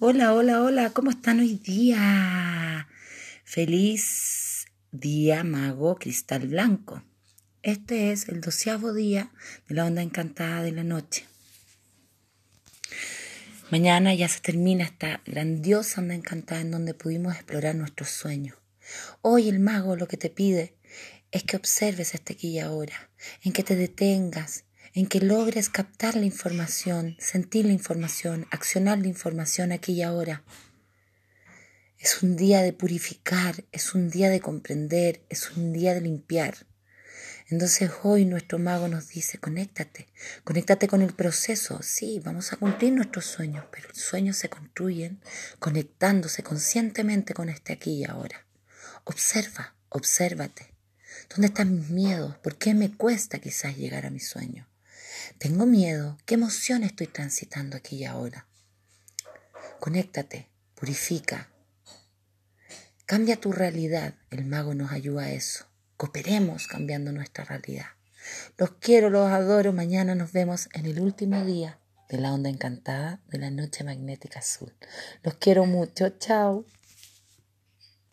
Hola, hola, hola, ¿cómo están hoy día? Feliz día, mago cristal blanco. Este es el doceavo día de la onda encantada de la noche. Mañana ya se termina esta grandiosa onda encantada en donde pudimos explorar nuestros sueños. Hoy el mago lo que te pide es que observes este aquí y ahora, en que te detengas en que logres captar la información, sentir la información, accionar la información aquí y ahora. Es un día de purificar, es un día de comprender, es un día de limpiar. Entonces hoy nuestro mago nos dice, conéctate, conéctate con el proceso. Sí, vamos a cumplir nuestros sueños, pero los sueños se construyen conectándose conscientemente con este aquí y ahora. Observa, obsérvate. ¿Dónde están mis miedos? ¿Por qué me cuesta quizás llegar a mi sueño? Tengo miedo. ¿Qué emoción estoy transitando aquí y ahora? Conéctate, purifica. Cambia tu realidad. El mago nos ayuda a eso. Cooperemos cambiando nuestra realidad. Los quiero, los adoro. Mañana nos vemos en el último día de la onda encantada de la noche magnética azul. Los quiero mucho. Chao.